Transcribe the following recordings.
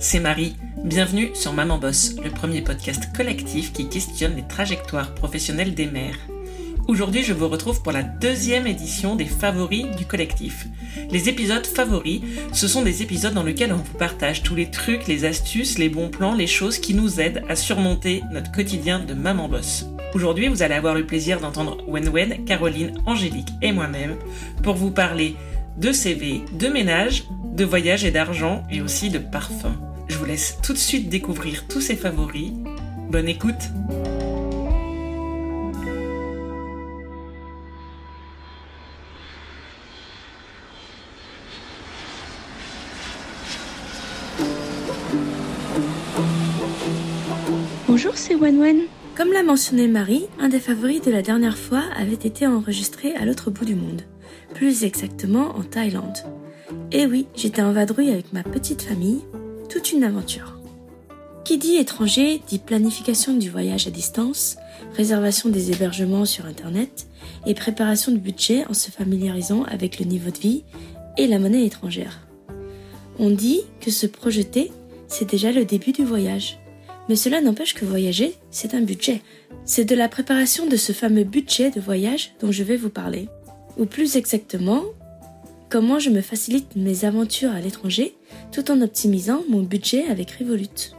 c'est Marie. Bienvenue sur Maman Boss, le premier podcast collectif qui questionne les trajectoires professionnelles des mères. Aujourd'hui, je vous retrouve pour la deuxième édition des favoris du collectif. Les épisodes favoris, ce sont des épisodes dans lesquels on vous partage tous les trucs, les astuces, les bons plans, les choses qui nous aident à surmonter notre quotidien de maman boss. Aujourd'hui, vous allez avoir le plaisir d'entendre Wen Caroline, Angélique et moi-même pour vous parler de CV, de ménage, de voyage et d'argent et aussi de parfum. Je vous laisse tout de suite découvrir tous ces favoris. Bonne écoute Bonjour, c'est Wen Comme l'a mentionné Marie, un des favoris de la dernière fois avait été enregistré à l'autre bout du monde, plus exactement en Thaïlande. Et oui, j'étais en vadrouille avec ma petite famille, toute une aventure. Qui dit étranger dit planification du voyage à distance, réservation des hébergements sur Internet et préparation de budget en se familiarisant avec le niveau de vie et la monnaie étrangère. On dit que se projeter, c'est déjà le début du voyage. Mais cela n'empêche que voyager, c'est un budget. C'est de la préparation de ce fameux budget de voyage dont je vais vous parler. Ou plus exactement, comment je me facilite mes aventures à l'étranger tout en optimisant mon budget avec Revolut.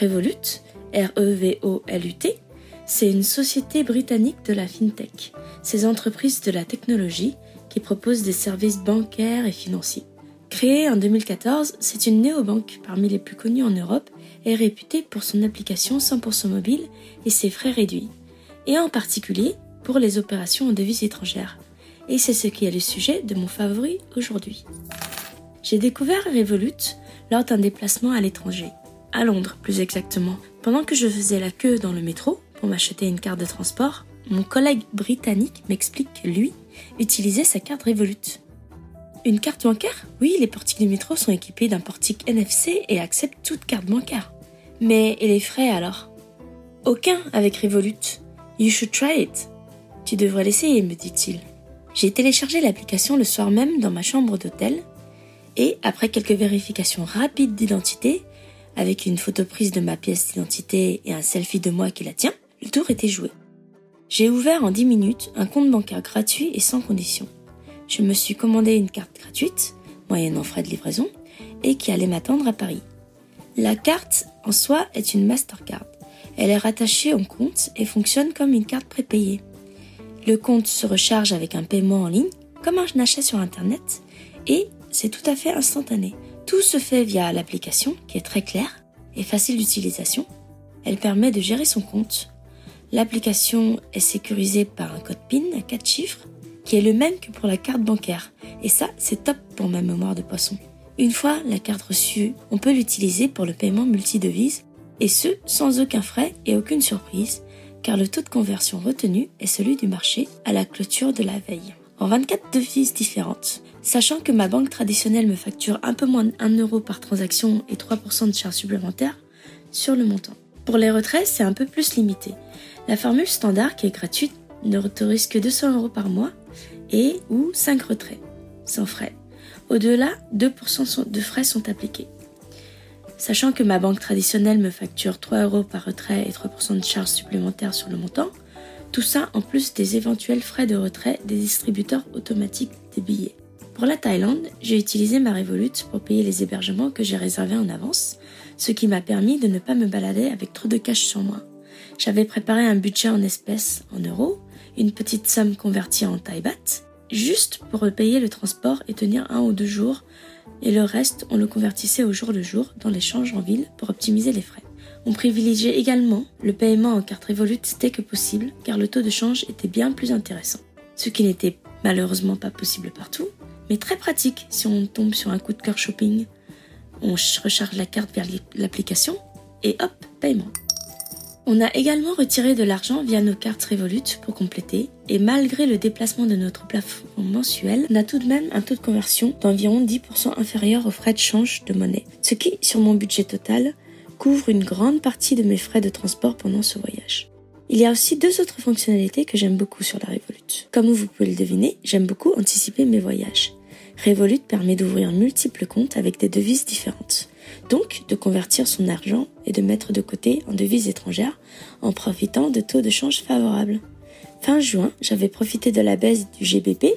Revolut, R-E-V-O-L-U-T, c'est une société britannique de la fintech, ces entreprises de la technologie qui proposent des services bancaires et financiers. Créée en 2014, c'est une néobanque parmi les plus connues en Europe et réputée pour son application 100% mobile et ses frais réduits, et en particulier pour les opérations en devises étrangères. Et c'est ce qui est le sujet de mon favori aujourd'hui. J'ai découvert Revolut lors d'un déplacement à l'étranger, à Londres plus exactement. Pendant que je faisais la queue dans le métro pour m'acheter une carte de transport, mon collègue britannique m'explique que lui utilisait sa carte Revolut. Une carte bancaire? Oui, les portiques du métro sont équipés d'un portique NFC et acceptent toute carte bancaire. Mais et les frais alors? Aucun avec Revolut. You should try it. Tu devrais l'essayer, me dit-il. J'ai téléchargé l'application le soir même dans ma chambre d'hôtel et après quelques vérifications rapides d'identité, avec une photo prise de ma pièce d'identité et un selfie de moi qui la tient, le tour était joué. J'ai ouvert en 10 minutes un compte bancaire gratuit et sans condition. Je me suis commandé une carte gratuite, moyennant frais de livraison, et qui allait m'attendre à Paris. La carte en soi est une Mastercard. Elle est rattachée au compte et fonctionne comme une carte prépayée. Le compte se recharge avec un paiement en ligne, comme un achat sur Internet, et c'est tout à fait instantané. Tout se fait via l'application qui est très claire et facile d'utilisation. Elle permet de gérer son compte. L'application est sécurisée par un code PIN à 4 chiffres qui est le même que pour la carte bancaire. Et ça, c'est top pour ma mémoire de poisson. Une fois la carte reçue, on peut l'utiliser pour le paiement multidevise et ce, sans aucun frais et aucune surprise, car le taux de conversion retenu est celui du marché à la clôture de la veille. En 24 devises différentes, Sachant que ma banque traditionnelle me facture un peu moins de 1 euro par transaction et 3% de charges supplémentaires sur le montant. Pour les retraits, c'est un peu plus limité. La formule standard, qui est gratuite, ne autorise que 200 euros par mois et ou 5 retraits, sans frais. Au-delà, 2% de frais sont appliqués. Sachant que ma banque traditionnelle me facture 3 euros par retrait et 3% de charges supplémentaires sur le montant, tout ça en plus des éventuels frais de retrait des distributeurs automatiques des billets. Pour la Thaïlande, j'ai utilisé ma Revolut pour payer les hébergements que j'ai réservés en avance, ce qui m'a permis de ne pas me balader avec trop de cash sur moi. J'avais préparé un budget en espèces, en euros, une petite somme convertie en Thai baht, juste pour payer le transport et tenir un ou deux jours, et le reste, on le convertissait au jour le jour dans l'échange en ville pour optimiser les frais. On privilégiait également le paiement en carte Revolut dès que possible, car le taux de change était bien plus intéressant. Ce qui n'était malheureusement pas possible partout, mais très pratique si on tombe sur un coup de cœur shopping. On recharge la carte vers l'application et hop, paiement. On a également retiré de l'argent via nos cartes Revolut pour compléter, et malgré le déplacement de notre plafond mensuel, on a tout de même un taux de conversion d'environ 10% inférieur aux frais de change de monnaie, ce qui, sur mon budget total, couvre une grande partie de mes frais de transport pendant ce voyage. Il y a aussi deux autres fonctionnalités que j'aime beaucoup sur la Revolut. Comme vous pouvez le deviner, j'aime beaucoup anticiper mes voyages. Revolut permet d'ouvrir multiples comptes avec des devises différentes. Convertir son argent et de mettre de côté en devises étrangères en profitant de taux de change favorables. Fin juin, j'avais profité de la baisse du GBP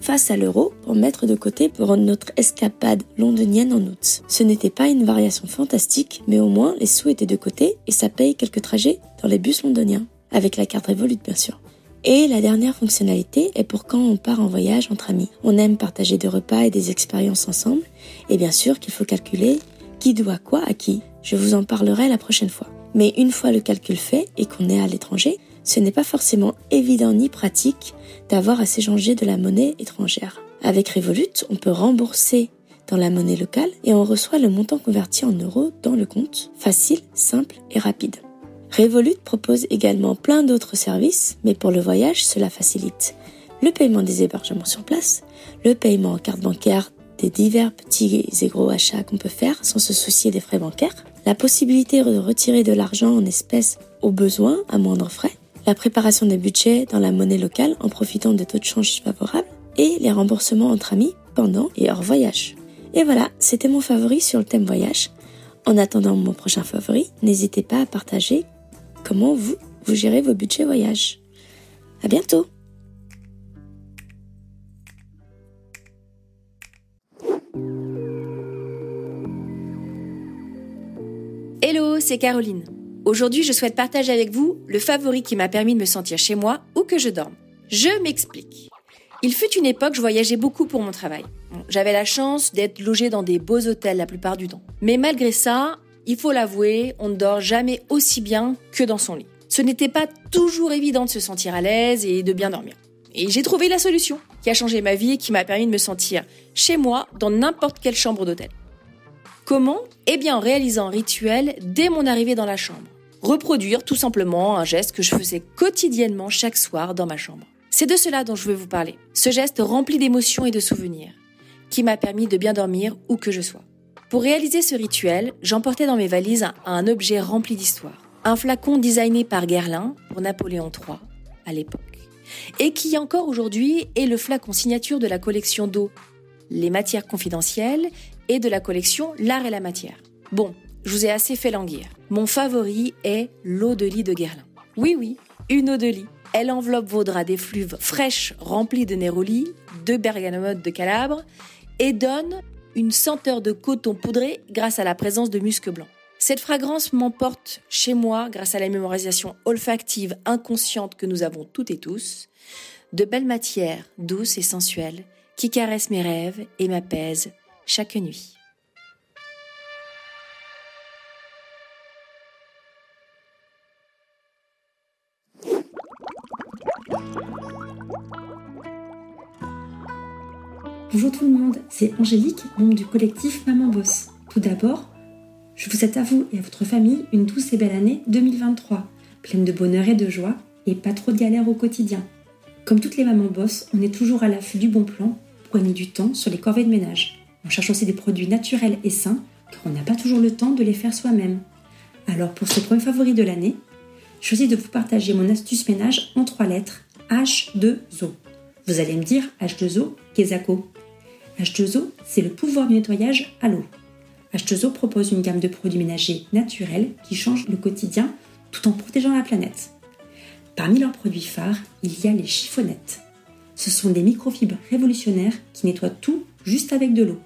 face à l'euro pour mettre de côté pour notre escapade londonienne en août. Ce n'était pas une variation fantastique, mais au moins les sous étaient de côté et ça paye quelques trajets dans les bus londoniens, avec la carte Revolut bien sûr. Et la dernière fonctionnalité est pour quand on part en voyage entre amis. On aime partager des repas et des expériences ensemble, et bien sûr qu'il faut calculer qui doit quoi à qui. Je vous en parlerai la prochaine fois. Mais une fois le calcul fait et qu'on est à l'étranger, ce n'est pas forcément évident ni pratique d'avoir à s'échanger de la monnaie étrangère. Avec Revolut, on peut rembourser dans la monnaie locale et on reçoit le montant converti en euros dans le compte, facile, simple et rapide. Revolut propose également plein d'autres services, mais pour le voyage, cela facilite le paiement des hébergements sur place, le paiement en carte bancaire des divers petits et gros achats qu'on peut faire sans se soucier des frais bancaires, la possibilité de retirer de l'argent en espèces au besoin à moindre frais, la préparation des budgets dans la monnaie locale en profitant de taux de change favorables et les remboursements entre amis pendant et hors voyage. Et voilà, c'était mon favori sur le thème voyage. En attendant mon prochain favori, n'hésitez pas à partager comment vous, vous gérez vos budgets voyage. À bientôt! Hello, c'est Caroline. Aujourd'hui, je souhaite partager avec vous le favori qui m'a permis de me sentir chez moi ou que je dorme. Je m'explique. Il fut une époque, je voyageais beaucoup pour mon travail. J'avais la chance d'être logé dans des beaux hôtels la plupart du temps. Mais malgré ça, il faut l'avouer, on ne dort jamais aussi bien que dans son lit. Ce n'était pas toujours évident de se sentir à l'aise et de bien dormir. Et j'ai trouvé la solution qui a changé ma vie et qui m'a permis de me sentir chez moi dans n'importe quelle chambre d'hôtel. Comment? Eh bien en réalisant un rituel dès mon arrivée dans la chambre. Reproduire tout simplement un geste que je faisais quotidiennement chaque soir dans ma chambre. C'est de cela dont je veux vous parler. Ce geste rempli d'émotions et de souvenirs, qui m'a permis de bien dormir où que je sois. Pour réaliser ce rituel, j'emportais dans mes valises un, objet rempli d'histoire. Un flacon designé par Guerlain pour Napoléon III à l'époque. Et qui encore aujourd'hui est le flacon signature de la collection d'eau Les matières confidentielles et de la collection L'art et la matière. Bon, je vous ai assez fait languir. Mon favori est l'eau de lit de Guerlain. Oui, oui, une eau de lit. Elle enveloppe vos draps d'effluves fraîches remplies de néroli, de bergamote de Calabre et donne une senteur de coton poudré grâce à la présence de musc blanc. Cette fragrance m'emporte chez moi grâce à la mémorisation olfactive inconsciente que nous avons toutes et tous, de belles matières douces et sensuelles qui caressent mes rêves et m'apaisent chaque nuit. Bonjour tout le monde, c'est Angélique, membre du collectif Maman Boss. Tout d'abord, je vous souhaite à vous et à votre famille une douce et belle année 2023, pleine de bonheur et de joie, et pas trop de galères au quotidien. Comme toutes les mamans boss, on est toujours à l'affût du bon plan pour gagner du temps sur les corvées de ménage. On cherche aussi des produits naturels et sains, car on n'a pas toujours le temps de les faire soi-même. Alors pour ce premier favori de l'année, je choisis de vous partager mon astuce ménage en trois lettres, H2O. Vous allez me dire H2O, Kezako. H2O, c'est le pouvoir du nettoyage à l'eau. H2O propose une gamme de produits ménagers naturels qui changent le quotidien tout en protégeant la planète. Parmi leurs produits phares, il y a les chiffonnettes. Ce sont des microfibres révolutionnaires qui nettoient tout juste avec de l'eau.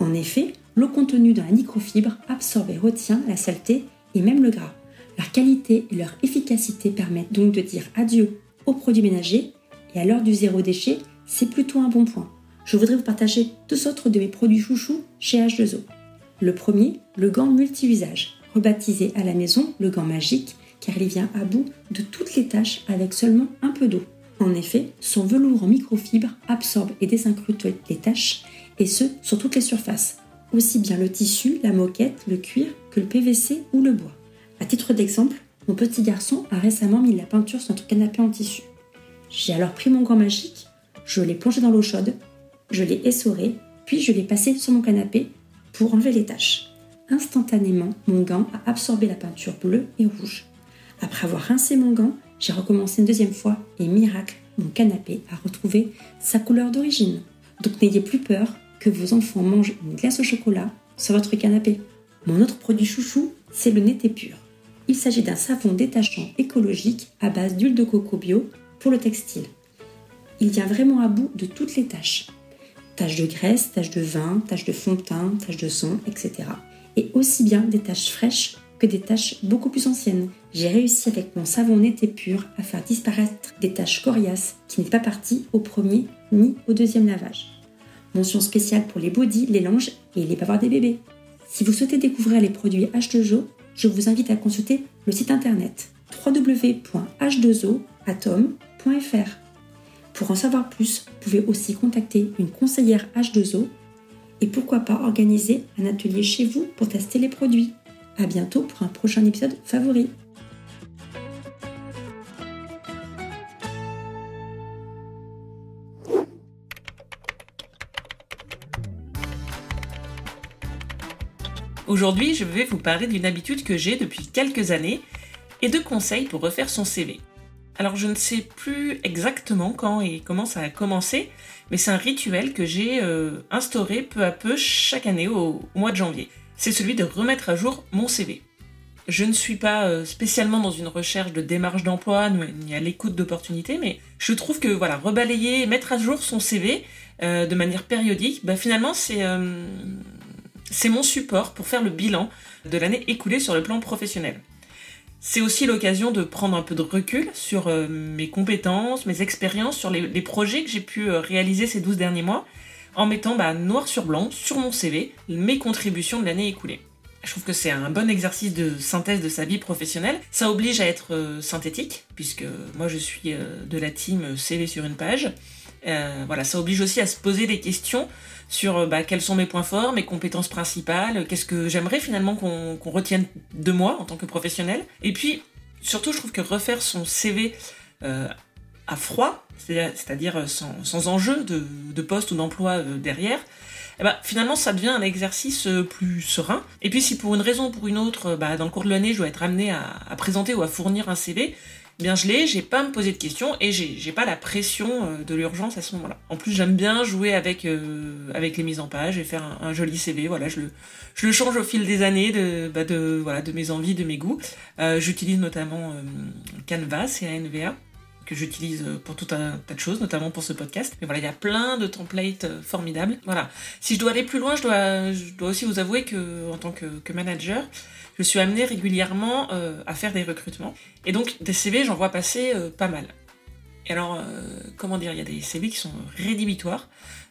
En effet, l'eau contenue dans la microfibre absorbe et retient la saleté et même le gras. Leur qualité et leur efficacité permettent donc de dire adieu aux produits ménagers et à l'heure du zéro déchet, c'est plutôt un bon point. Je voudrais vous partager deux autres de mes produits chouchous chez H2O. Le premier, le gant multi-usage, rebaptisé à la maison le gant magique car il vient à bout de toutes les tâches avec seulement un peu d'eau. En effet, son velours en microfibre absorbe et désincrute les taches et ce, sur toutes les surfaces, aussi bien le tissu, la moquette, le cuir que le PVC ou le bois. À titre d'exemple, mon petit garçon a récemment mis la peinture sur notre canapé en tissu. J'ai alors pris mon gant magique, je l'ai plongé dans l'eau chaude, je l'ai essoré, puis je l'ai passé sur mon canapé pour enlever les taches. Instantanément, mon gant a absorbé la peinture bleue et rouge. Après avoir rincé mon gant, j'ai recommencé une deuxième fois et miracle, mon canapé a retrouvé sa couleur d'origine. Donc n'ayez plus peur, vos enfants mangent une glace au chocolat sur votre canapé. Mon autre produit chouchou, c'est le Nété Pur. Il s'agit d'un savon détachant écologique à base d'huile de coco bio pour le textile. Il vient vraiment à bout de toutes les tâches. Taches de graisse, taches de vin, taches de fond de teint, taches de son, etc. Et aussi bien des taches fraîches que des taches beaucoup plus anciennes. J'ai réussi avec mon savon Nété Pur à faire disparaître des taches coriaces qui n'étaient pas parties au premier ni au deuxième lavage. Mention spéciale pour les bodys, les langes et les bavards des bébés. Si vous souhaitez découvrir les produits H2O, je vous invite à consulter le site internet www.h2oatom.fr. Pour en savoir plus, vous pouvez aussi contacter une conseillère H2O et pourquoi pas organiser un atelier chez vous pour tester les produits. A bientôt pour un prochain épisode favori. Aujourd'hui, je vais vous parler d'une habitude que j'ai depuis quelques années et de conseils pour refaire son CV. Alors je ne sais plus exactement quand et comment ça a commencé, mais c'est un rituel que j'ai euh, instauré peu à peu chaque année au, mois de janvier. C'est celui de remettre à jour mon CV. Je ne suis pas euh, spécialement dans une recherche de démarche d'emploi ni à l'écoute d'opportunités, mais je trouve que voilà, rebalayer, mettre à jour son CV euh, de manière périodique, bah, finalement c'est c'est mon support pour faire le bilan de l'année écoulée sur le plan professionnel. C'est aussi l'occasion de prendre un peu de recul sur euh, mes compétences, mes expériences, sur les, projets que j'ai pu euh, réaliser ces 12 derniers mois, en mettant bah, noir sur blanc sur mon CV mes contributions de l'année écoulée. Je trouve que c'est un bon exercice de synthèse de sa vie professionnelle. Ça oblige à être euh, synthétique, puisque moi je suis de la team CV sur une page. voilà, ça oblige aussi à se poser des questions sur euh, bah, quels sont mes points forts, mes compétences principales, qu'est-ce que j'aimerais finalement qu'on retienne de moi en tant que professionnel. Et puis, surtout, je trouve que refaire son CV euh, à froid, c'est-à-dire sans, enjeu de, poste ou d'emploi euh, derrière, eh ben, finalement ça devient un exercice plus serein. Et puis si pour une raison ou pour une autre, bah, dans le cours de l'année, je dois être amené à, présenter ou à fournir un CV, bien je l'ai, j'ai pas à me poser de questions et j'ai pas la pression euh, de l'urgence à ce moment-là. En plus, j'aime bien jouer avec, euh, avec les mises en page et faire un, joli CV. Voilà, je le, je le change au fil des années de, bah de, voilà, de mes envies, de mes goûts. Euh, j'utilise notamment Canvas et ANVA que j'utilise pour tout un tas de choses, notamment pour ce podcast. Mais voilà, il y a plein de templates formidables. Voilà. Si je dois aller plus loin, je dois, je dois aussi vous avouer que, en tant que, manager, je suis amenée régulièrement euh, à faire des recrutements. Et donc, des CV, j'en vois passer euh, pas mal. Et alors, euh, comment dire, il y a des CV qui sont rédhibitoires.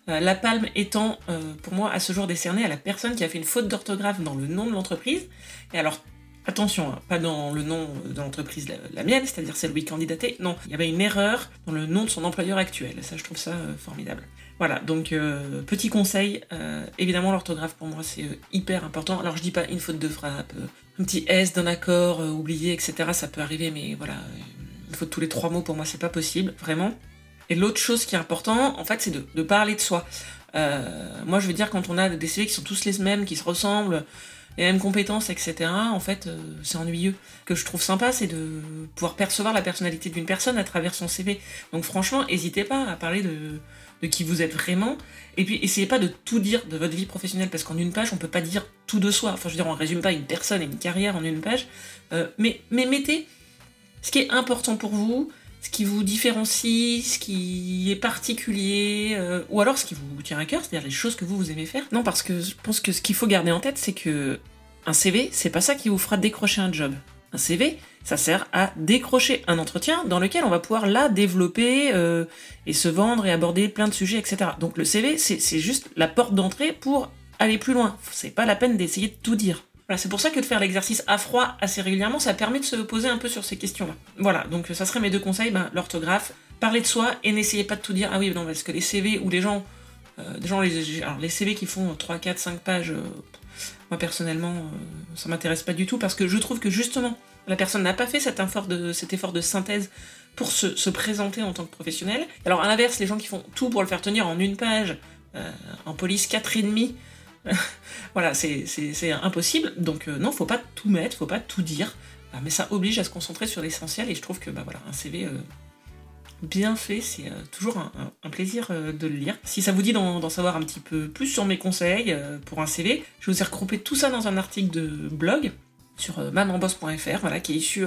la palme étant, pour moi, à ce jour décernée à la personne qui a fait une faute d'orthographe dans le nom de l'entreprise. Et alors, Attention, hein, pas dans le nom de l'entreprise la, mienne, c'est-à-dire celle où il candidatait. Non, il y avait une erreur dans le nom de son employeur actuel. Ça, je trouve ça formidable. Voilà, donc euh, petit conseil, euh, évidemment l'orthographe pour moi c'est euh, hyper important. Alors je dis pas une faute de frappe, un petit S d'un accord oublié, etc. Ça peut arriver, mais voilà, une faute tous les trois mots pour moi c'est pas possible, vraiment. Et l'autre chose qui est important, en fait, c'est de, parler de soi. moi je veux dire quand on a des CV qui sont tous les mêmes, qui se ressemblent, les mêmes compétences, etc. En fait, c'est ennuyeux. Ce que je trouve sympa, c'est de pouvoir percevoir la personnalité d'une personne à travers son CV. Donc franchement, n'hésitez pas à parler de qui vous êtes vraiment. Et puis essayez pas de tout dire de votre vie professionnelle, parce qu'en une page, on peut pas dire tout de soi. Enfin, je veux dire, on résume pas une personne et une carrière en une page. Euh, mais mettez ce qui est important pour vous, ce qui vous différencie, ce qui est particulier, euh, ou alors ce qui vous tient à cœur, c'est-à-dire les choses que vous, vous aimez faire. Non, parce que je pense que ce qu'il faut garder en tête, c'est que un CV, c'est pas ça qui vous fera décrocher un job. Un CV, ça sert à décrocher un entretien dans lequel on va pouvoir là développer euh, et se vendre et aborder plein de sujets, etc. Donc le CV, c'est juste la porte d'entrée pour aller plus loin. C'est pas la peine d'essayer de tout dire. Voilà, c'est pour ça que de faire l'exercice à froid assez régulièrement, ça permet de se poser un peu sur ces questions-là. Voilà, donc ça serait mes deux conseils, ben, l'orthographe, parler de soi et n'essayez pas de tout dire. Ah oui, non, parce que les CV ou les gens, euh, gens les, alors les CV qui font 3, 4, 5 pages, euh, moi personnellement, euh, ça m'intéresse pas du tout parce que je trouve que justement, la personne n'a pas fait cet effort de, synthèse pour se, présenter en tant que professionnel. Alors à l'inverse, les gens qui font tout pour le faire tenir en une page, en police 4,5, voilà, c'est impossible. Donc euh, non, faut pas tout mettre, faut pas tout dire. mais ça oblige à se concentrer sur l'essentiel et je trouve que bah voilà, un CV bien fait, c'est toujours un, plaisir de le lire. Si ça vous dit d'en savoir un petit peu plus sur mes conseils pour un CV, je vous ai regroupé tout ça dans un article de blog sur mamanboss.fr, voilà, qui est issu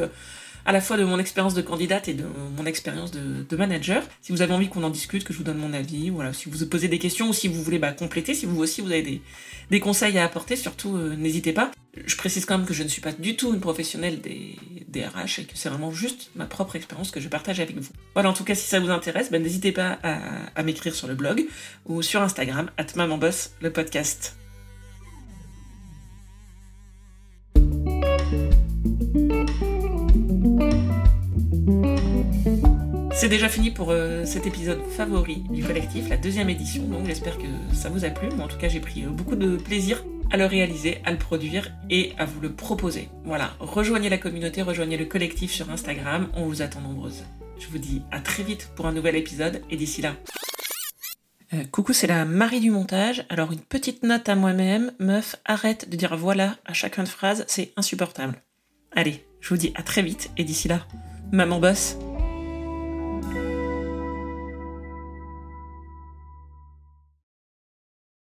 à la fois de mon expérience de candidate et de mon expérience de, manager. Si vous avez envie qu'on en discute, que je vous donne mon avis, voilà, si vous posez des questions ou si vous voulez bah, compléter, si vous aussi vous avez des, conseils à apporter, surtout euh, n'hésitez pas. Je précise quand même que je ne suis pas du tout une professionnelle des, RH et que c'est vraiment juste ma propre expérience que je partage avec vous. Voilà, en tout cas, si ça vous intéresse, bah, n'hésitez pas à, à m'écrire sur le blog ou sur Instagram, at le podcast. C'est déjà fini pour euh, cet épisode favori du collectif, la deuxième édition, donc j'espère que ça vous a plu. Moi en tout cas j'ai pris euh, beaucoup de plaisir à le réaliser, à le produire et à vous le proposer. Voilà, rejoignez la communauté, rejoignez le collectif sur Instagram, on vous attend nombreuses. Je vous dis à très vite pour un nouvel épisode et d'ici là. Euh, coucou, c'est la Marie du montage. Alors une petite note à moi-même, meuf, arrête de dire voilà à chacun de phrase, c'est insupportable. Allez, je vous dis à très vite et d'ici là, maman bosse.